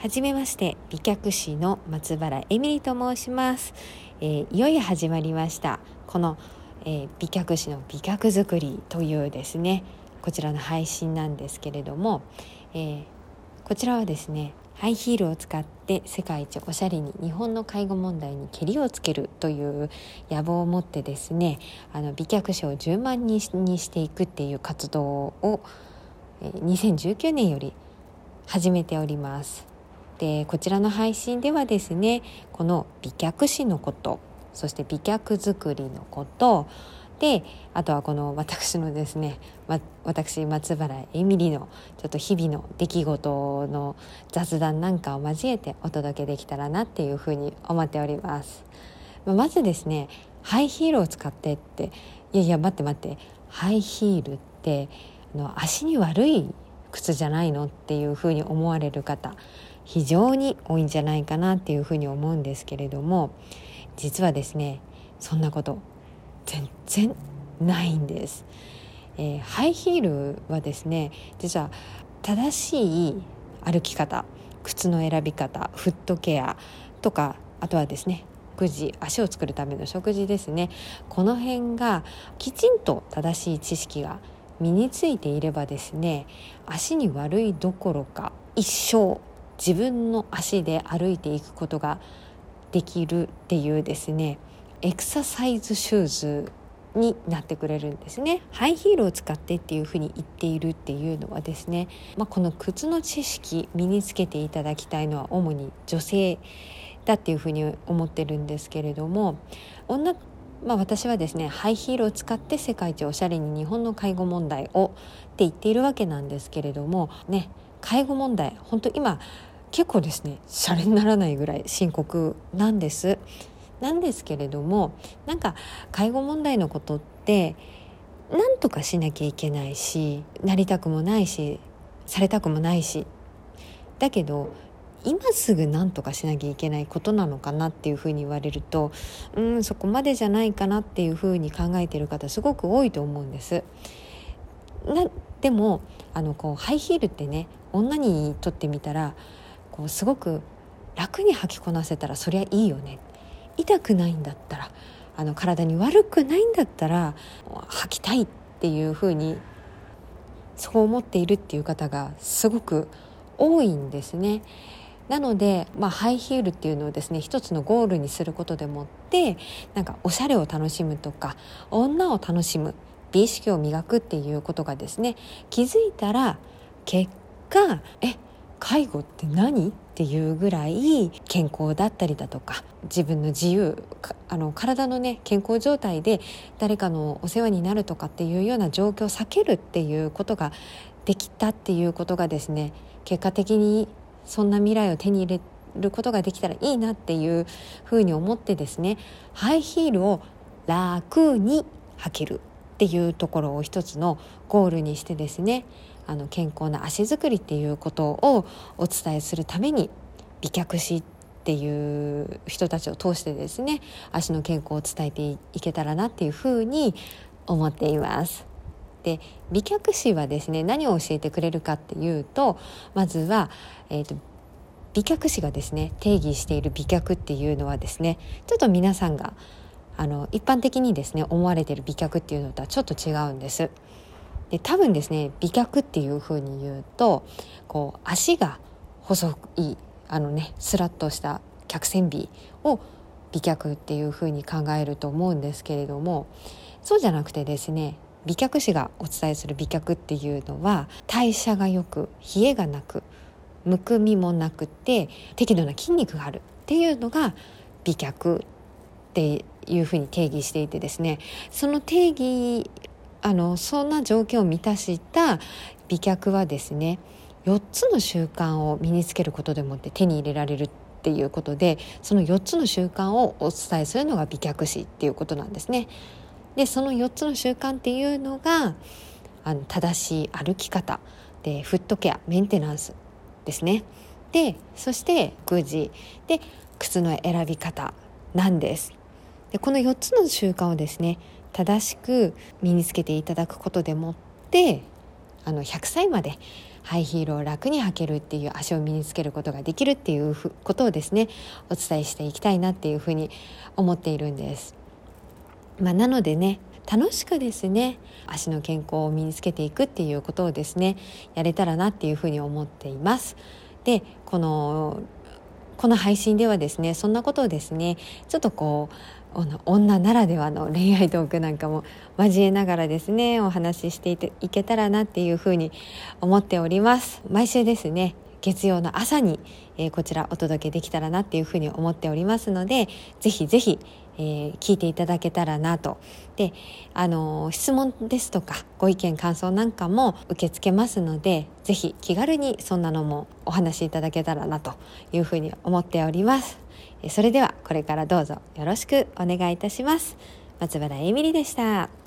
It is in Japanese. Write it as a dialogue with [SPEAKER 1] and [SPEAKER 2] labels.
[SPEAKER 1] はじめまして美脚師の松原エミリと申します、えー、いよいよ始まりました。この、えー、美脚師の美脚作りというですねこちらの配信なんですけれども、えー、こちらはですねハイヒールを使って世界一おしゃれに日本の介護問題にけりをつけるという野望を持ってですねあの美脚師を10万人にしていくっていう活動を2019年より始めております。でこちらの配信ではですねこの美脚師のことそして美脚作りのことであとはこの私のですね、ま、私松原エミリのちょっと日々の出来事の雑談なんかを交えてお届けできたらなっていうふうに思っております。まずですねハイヒールを使ってっていやいや待って待ってハイヒールってあの足に悪い靴じゃないのっていうふうに思われる方非常に多いんじゃないかなっていうふうに思うんですけれども実はですねそんなこと全然ないんです。えー、ハイヒールはですね実は正しい歩き方靴の選び方フットケアとかあとはですね食事足を作るための食事ですねこの辺がきちんと正しい知識が身についていればですね足に悪いどころか一生自分の足で歩いていくことができるっていうですねエクササイズシューズになってくれるんですね。ハイヒールを使ってっていうふうに言っているっていうのはですね、まあ、この靴の知識身につけていただきたいのは主に女性だっていうふうに思ってるんですけれども女まあ、私はですねハイヒールを使って世界一おしゃれに日本の介護問題をって言っているわけなんですけれどもね介護問題本当今結構ですねシャレにならないぐらい深刻なんです。なんですけれどもなんか介護問題のことって何とかしなきゃいけないしなりたくもないしされたくもないしだけど今すぐ何とかしなきゃいけないことなのかなっていうふうに言われるとうんそこまでじゃないかなっていうふうに考えてる方すごく多いと思うんです。なでもあのこうハイヒールってね女にとってみたらこうすごく楽に履きこなせたらそりゃいいよね痛くないんだったらあの体に悪くないんだったら履きたいっていうふうにそう思っているっていう方がすごく多いんですね。なので、まあ、ハイヒールっていうのをですね一つのゴールにすることでもってなんかおしゃれを楽しむとか女を楽しむ美意識を磨くっていうことがですね気づいたら結果え介護って何？っていうぐらい健康だったりだとか自分の自由あの体のね健康状態で誰かのお世話になるとかっていうような状況を避けるっていうことができたっていうことがですね結果的にそんな未来を手に入れることができたらいいなっていうふうに思ってですねハイヒールを楽に履けるっていうところを一つのゴールにしてですねあの健康な足作りっていうことをお伝えするために美脚師っていう人たちを通してですね足の健康を伝えていけたらなっていうふうに思っています。で美脚師はですね何を教えてくれるかっていうとまずは、えーと、美脚師がですね定義している美脚っていうのはですねちょっと皆さんがあの一般的にですね思われている美脚っていうのとはちょっと違うんです。で多分ですね美脚っていうふうに言うとこう足が細いあのねスラッとした脚線美を美脚っていうふうに考えると思うんですけれどもそうじゃなくてですね美脚師がお伝えする美脚っていうのは代謝がよく冷えがなくむくみもなくて適度な筋肉があるっていうのが美脚っていうふうに定義していてですねその定義あのそんな条件を満たした美脚はですね4つの習慣を身につけることでもって手に入れられるっていうことでその4つの習慣をお伝えするのが美脚師っていうことなんですね。でその4つの習慣っていうのがあの正しい歩き方。でフットケアメンテナンスですね。でそして食事で靴の選び方なんです。でこの4つの習慣をですね正しく身につけていただくことでもってあの100歳までハイヒールを楽に履けるっていう足を身につけることができるっていうことをですねお伝えしていきたいなっていうふうに思っているんです。まあ、なのでね楽しくですね足の健康を身につけていくっていうことをですねやれたらなっていうふうに思っています。でこのこの配信ではですねそんなことをですねちょっとこう女ならではの恋愛トークなんかも交えながらですねお話ししていけたらなっていうふうに思っております。毎週ですね月曜の朝に、えー、こちらお届けできたらなっていうふうに思っておりますのでぜひぜひ、えー、聞いていただけたらなと。であのー、質問ですとかご意見感想なんかも受け付けますのでぜひ気軽にそんなのもお話しいただけたらなというふうに思っております。それではこれからどうぞよろしくお願いいたします。松原エミリでした。